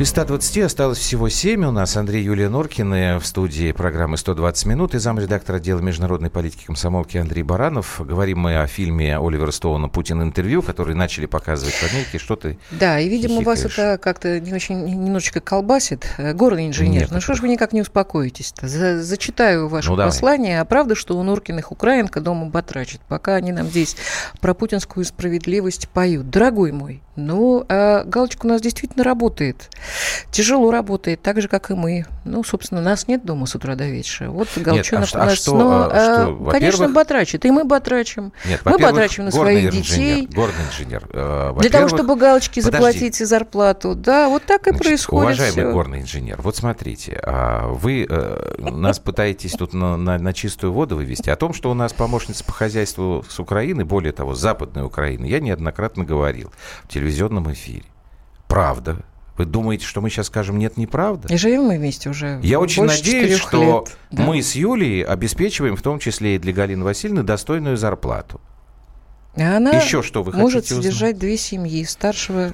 [SPEAKER 2] Из 120 осталось всего 7. У нас Андрей Юлия Норкина в студии программы «120 минут» и замредактор отдела международной политики комсомолки Андрей Баранов. Говорим мы о фильме Оливера Стоуна «Путин интервью», который начали показывать в Америке. Что ты
[SPEAKER 3] Да, и, видимо, вас это как-то не очень, немножечко колбасит. Горный инженер, Нет, ну что ж вы никак не успокоитесь-то? За, зачитаю ваше ну, послание. Давай. А правда, что у Норкиных украинка дома батрачит, пока они нам здесь про путинскую справедливость поют. Дорогой мой, ну, а галочка у нас действительно работает. Тяжело работает, так же, как и мы. Ну, собственно, нас нет дома с утра до вечера. Вот Галчонок Нет, а, у нас. А что, но, а, что, конечно, батрачит. И мы батрачим. Нет, мы батрачим на своих инженер, детей.
[SPEAKER 2] Горный инженер.
[SPEAKER 3] Э, Для того, чтобы галочки подожди. заплатить и зарплату. Да, вот так и Значит, происходит.
[SPEAKER 2] Уважаемый
[SPEAKER 3] все.
[SPEAKER 2] горный инженер, вот смотрите, а вы э, нас пытаетесь тут на, на, на чистую воду вывести. О том, что у нас помощница по хозяйству с Украины, более того, с Западной Украины, я неоднократно говорил в телевизионном эфире. Правда, вы думаете, что мы сейчас скажем нет, неправда?
[SPEAKER 3] И живем мы вместе уже.
[SPEAKER 2] Я очень надеюсь, что лет, да. мы с Юлей обеспечиваем, в том числе и для Галины Васильевны, достойную зарплату.
[SPEAKER 3] А она Еще что вы может хотите содержать две семьи, старшего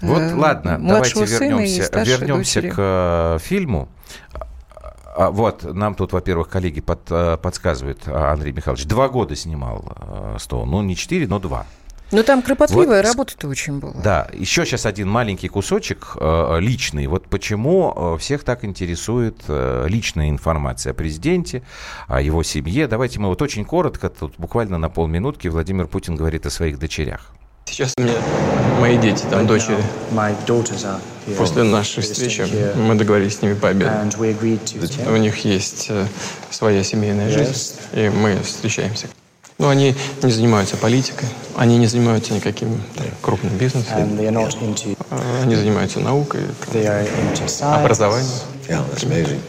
[SPEAKER 2] Вот, э, ладно, давайте вернемся, вернемся к э, фильму. А, вот, нам тут, во-первых, коллеги под, э, подсказывают, а, Андрей Михайлович, два года снимал э, Стоун. Ну, не четыре, но два.
[SPEAKER 3] Ну, там кропотливая вот, работа-то очень была.
[SPEAKER 2] Да, еще сейчас один маленький кусочек э, личный. Вот почему э, всех так интересует э, личная информация о президенте, о его семье. Давайте мы вот очень коротко, тут буквально на полминутки Владимир Путин говорит о своих дочерях.
[SPEAKER 9] Сейчас у меня мои дети, там дочери. После нашей встречи мы договорились с ними пообедать. У них есть э, своя семейная жизнь, и мы встречаемся. Но они не занимаются политикой, они не занимаются никаким там, крупным бизнесом. А, они занимаются наукой, образованием. Yeah, that's amazing.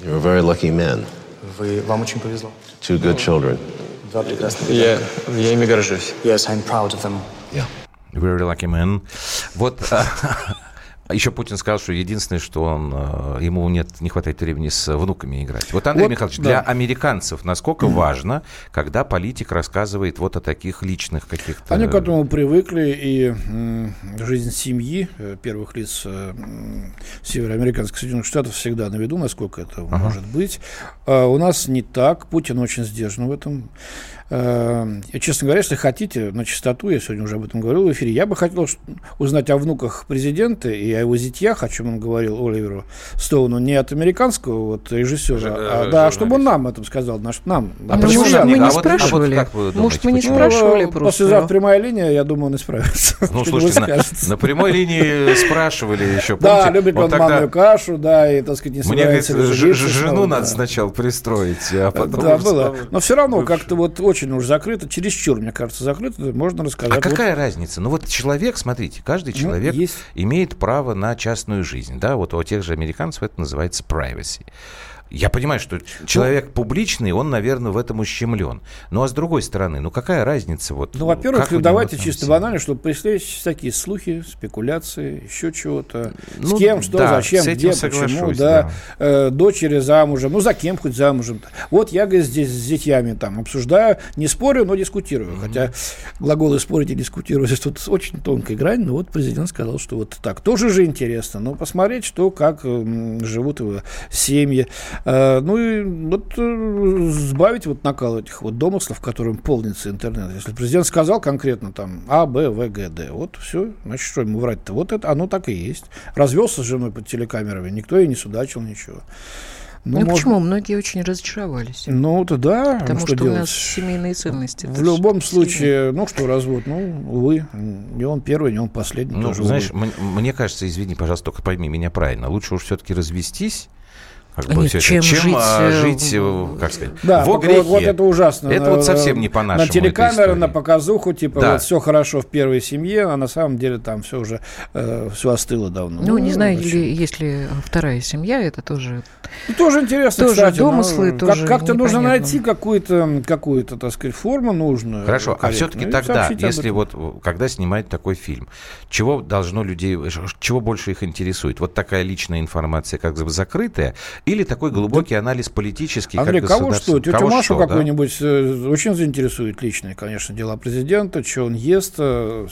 [SPEAKER 10] You're a very lucky man.
[SPEAKER 9] Вы, вам очень повезло.
[SPEAKER 10] Two good children.
[SPEAKER 9] Я, я ими горжусь.
[SPEAKER 10] Yes, I'm proud of them.
[SPEAKER 2] Yeah. Very lucky man. Вот А еще Путин сказал, что единственное, что он, э, ему нет, не хватает времени с внуками играть. Вот, Андрей вот, Михайлович, да. для американцев насколько важно, когда политик рассказывает вот о таких личных каких-то...
[SPEAKER 8] Они к этому привыкли, и жизнь семьи э, первых лиц э, североамериканских Соединенных Штатов всегда на виду, насколько это ага. может быть. А у нас не так. Путин очень сдержан в этом. Э, честно говоря, если хотите, на чистоту, я сегодня уже об этом говорил в эфире, я бы хотел узнать о внуках президента и о его зятьях, о чем он говорил Оливеру Стоуну, не от американского вот, режиссера, Ж, а, да, чтобы он нам этом сказал, наш, нам.
[SPEAKER 3] А, а почему? Мы не а спрашивали. А вот Может, мы не почему? спрашивали просто.
[SPEAKER 8] Послезавтра прямая линия, я думаю, он исправится.
[SPEAKER 2] Ну, слушайте, на, на прямой линии спрашивали еще,
[SPEAKER 8] помните? Да, любит он, манную кашу, да, и, так сказать, не
[SPEAKER 2] Мне, говорит, жену надо сначала пристроить, а потом...
[SPEAKER 8] Да, было. Но все равно как-то вот очень уж закрыто, чересчур, мне кажется, закрыто, можно рассказать.
[SPEAKER 2] А какая вот... разница? Ну вот человек, смотрите, каждый ну, человек ну, есть... имеет право на частную жизнь, да, вот у тех же американцев это называется privacy. Я понимаю, что человек ну, публичный, он, наверное, в этом ущемлен. Ну, а с другой стороны, ну какая разница? Вот,
[SPEAKER 8] ну, во-первых, давайте чисто банально, чтобы преследовать всякие слухи, спекуляции, еще чего-то. Ну, с кем, что, да, зачем, где, почему, да. да. Э, дочери замужем, ну, за кем хоть замужем. Вот я, говорит, здесь с детьями там обсуждаю, не спорю, но дискутирую. Mm-hmm. Хотя глаголы спорить и дискутировать здесь тут очень тонкая грань, но вот президент сказал, что вот так. Тоже же интересно, но посмотреть, что, как живут его семьи. Э, ну и вот э, сбавить вот накал этих вот домыслов, которым полнится интернет. Если президент сказал конкретно там А, Б, В, Г, Д, вот все, значит, что ему врать-то? Вот это, оно так и есть. Развелся с женой под телекамерами, никто и не судачил ничего.
[SPEAKER 3] Ну,
[SPEAKER 8] может-
[SPEAKER 3] почему? Многие очень разочаровались.
[SPEAKER 8] Ну, это да.
[SPEAKER 3] Потому
[SPEAKER 8] ну,
[SPEAKER 3] что,
[SPEAKER 8] что
[SPEAKER 3] у нас семейные ценности.
[SPEAKER 8] В любом случае, ну что, развод, ну, увы, не он первый, не он последний.
[SPEAKER 2] Ну,
[SPEAKER 8] тоже,
[SPEAKER 2] знаешь,
[SPEAKER 8] увы.
[SPEAKER 2] мне кажется, извини, пожалуйста, только пойми меня правильно. Лучше уж все-таки развестись. Как
[SPEAKER 3] Нет,
[SPEAKER 2] всё это,
[SPEAKER 3] чем
[SPEAKER 2] чем
[SPEAKER 3] жить,
[SPEAKER 2] а,
[SPEAKER 3] э,
[SPEAKER 2] жить, э, как сказать,
[SPEAKER 8] Да,
[SPEAKER 2] во грехе.
[SPEAKER 8] вот, это ужасно.
[SPEAKER 2] Это вот
[SPEAKER 8] На-
[SPEAKER 2] совсем не по нашему.
[SPEAKER 8] На телекамеры, на показуху, типа,
[SPEAKER 2] Да.
[SPEAKER 8] вот все хорошо в первой семье, а на самом деле там все уже, все остыло давно.
[SPEAKER 3] Ну, не знаю,
[SPEAKER 8] зачем?
[SPEAKER 3] или если вторая семья, это тоже...
[SPEAKER 8] Ну, тоже интересно,
[SPEAKER 3] Тоже
[SPEAKER 8] кстати. но
[SPEAKER 3] домыслы,
[SPEAKER 8] как-
[SPEAKER 3] тоже
[SPEAKER 8] Как-то нужно найти какую-то, какую-то, так сказать, форму нужную.
[SPEAKER 2] Хорошо, а все-таки тогда, если вот э, когда снимают такой фильм, чего должно людей, чего больше их интересует? Вот такая личная информация, как бы закрытая, или такой глубокий анализ политический,
[SPEAKER 8] Андрей,
[SPEAKER 2] как
[SPEAKER 8] кого что? Тетю
[SPEAKER 2] Кого
[SPEAKER 8] Машу
[SPEAKER 2] да?
[SPEAKER 8] какую-нибудь э, очень заинтересует личные, конечно, дела президента, что он ест, э,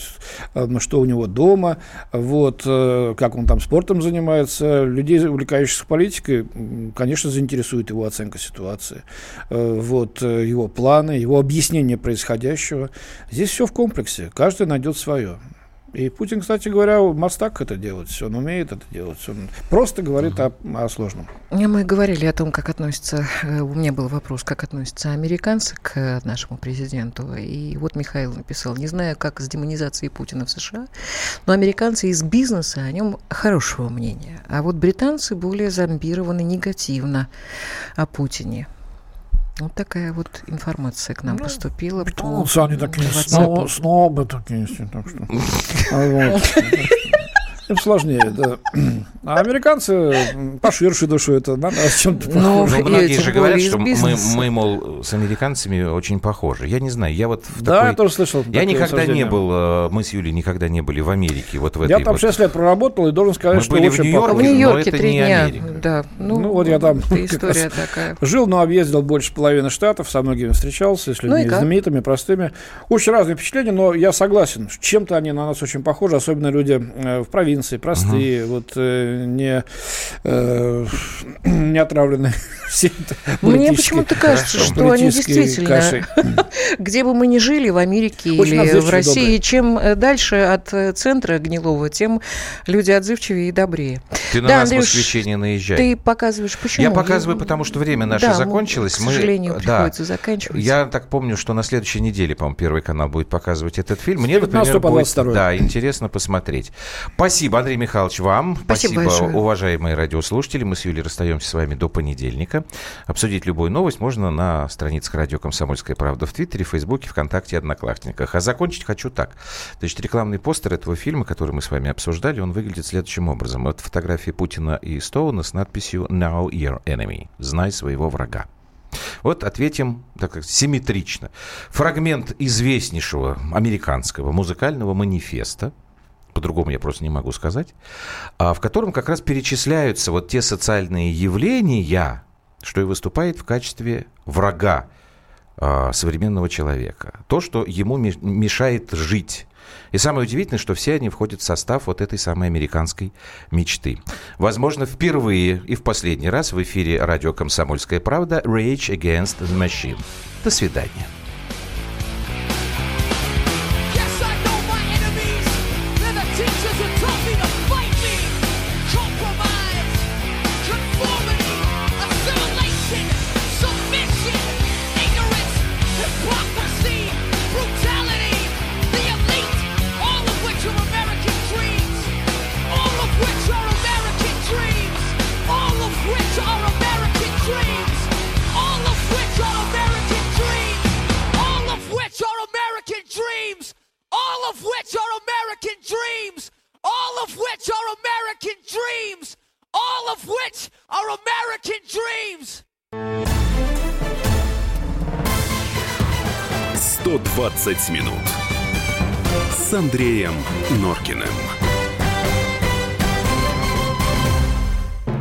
[SPEAKER 8] э, что у него дома, вот, как он там спортом занимается. Людей, увлекающихся политикой, конечно, заинтересует его оценка ситуации, вот, его планы, его объяснение происходящего. Здесь все в комплексе, каждый найдет свое. И Путин, кстати говоря, мастак это делать, он умеет это делать, он просто говорит о, о сложном.
[SPEAKER 3] Не, Мы говорили о том, как относятся... э, У меня был вопрос, как относятся американцы к нашему президенту. И вот Михаил написал, не знаю, как с демонизацией Путина в США, но американцы из бизнеса о нем хорошего мнения. А вот британцы более зомбированы негативно о Путине. Вот такая вот информация к нам поступила. по
[SPEAKER 8] Ну, они такие снобы, снобы такие, все, так что. Им сложнее, да. А американцы поширше душу это, надо с чем-то
[SPEAKER 3] Ну,
[SPEAKER 2] Ну, многие же говорят, что мы, мы, мол, с американцами очень похожи. Я не знаю, я вот в
[SPEAKER 8] Да,
[SPEAKER 2] такой-
[SPEAKER 8] я тоже слышал.
[SPEAKER 2] Я никогда не был, э, мы с Юлей никогда не были в Америке, вот в
[SPEAKER 8] Я
[SPEAKER 2] этой
[SPEAKER 8] там
[SPEAKER 2] вот...
[SPEAKER 8] 6 лет проработал и должен сказать,
[SPEAKER 2] Мы
[SPEAKER 8] что
[SPEAKER 2] были в Нью-Йорке,
[SPEAKER 3] В Нью-Йорке
[SPEAKER 2] это
[SPEAKER 3] три
[SPEAKER 2] не
[SPEAKER 3] дня.
[SPEAKER 2] Америка.
[SPEAKER 3] Да. Ну,
[SPEAKER 8] Ну, вот я там
[SPEAKER 3] история такая.
[SPEAKER 8] Жил, но объездил больше половины штатов, со многими встречался, с
[SPEAKER 3] Ну
[SPEAKER 8] людьми
[SPEAKER 3] как?
[SPEAKER 8] знаменитыми, простыми. Очень разные впечатления, но я согласен, чем-то они на нас очень похожи, особенно люди э, в провинции, простые, вот э, не, э, не отравленные этой
[SPEAKER 3] Мне почему-то кажется,
[SPEAKER 2] Хорошо.
[SPEAKER 3] что они действительно,
[SPEAKER 8] кашей.
[SPEAKER 3] где бы мы ни жили, в Америке
[SPEAKER 8] Очень
[SPEAKER 3] или в России,
[SPEAKER 8] добрые.
[SPEAKER 3] чем э, дальше от э, центра гнилого, тем люди отзывчивее и добрее.
[SPEAKER 2] Ты на нас
[SPEAKER 3] Андрюш,
[SPEAKER 2] восхищение наезжай.
[SPEAKER 3] Ты показываешь, почему?
[SPEAKER 2] Я показываю, потому что время наше
[SPEAKER 3] Да,
[SPEAKER 2] закончилось.
[SPEAKER 3] К
[SPEAKER 2] Мы-
[SPEAKER 3] сожалению,
[SPEAKER 2] да.
[SPEAKER 3] приходится заканчивать.
[SPEAKER 2] Я так помню, что на следующей неделе, по-моему, Первый канал будет показывать этот фильм. Мне,
[SPEAKER 8] 19
[SPEAKER 2] например, будет
[SPEAKER 8] 22.
[SPEAKER 2] да, интересно посмотреть. Спасибо, Андрей Михайлович, вам.
[SPEAKER 3] Спасибо большое.
[SPEAKER 2] уважаемые радиослушатели. Мы с Юлей расстаемся с вами до понедельника. Обсудить любую новость можно на страницах радио «Комсомольская правда» в Твиттере, Фейсбуке, ВКонтакте и Одноклассниках. А закончить хочу так. Значит, рекламный постер этого фильма, который мы с вами обсуждали, он выглядит следующим образом. Это фотографии Путина и Стоуна с надписью «Now your enemy» – «Знай своего врага». Вот ответим так как симметрично. Фрагмент известнейшего американского музыкального манифеста, по-другому я просто не могу сказать, а, в котором как раз перечисляются вот те социальные явления, что и выступает в качестве врага а, современного человека. То, что ему ме- мешает жить. И самое удивительное, что все они входят в состав вот этой самой американской мечты. Возможно, впервые и в последний раз в эфире радио «Комсомольская правда» «Rage Against the Machine». До свидания.
[SPEAKER 1] Минут с Андреем Норкиным.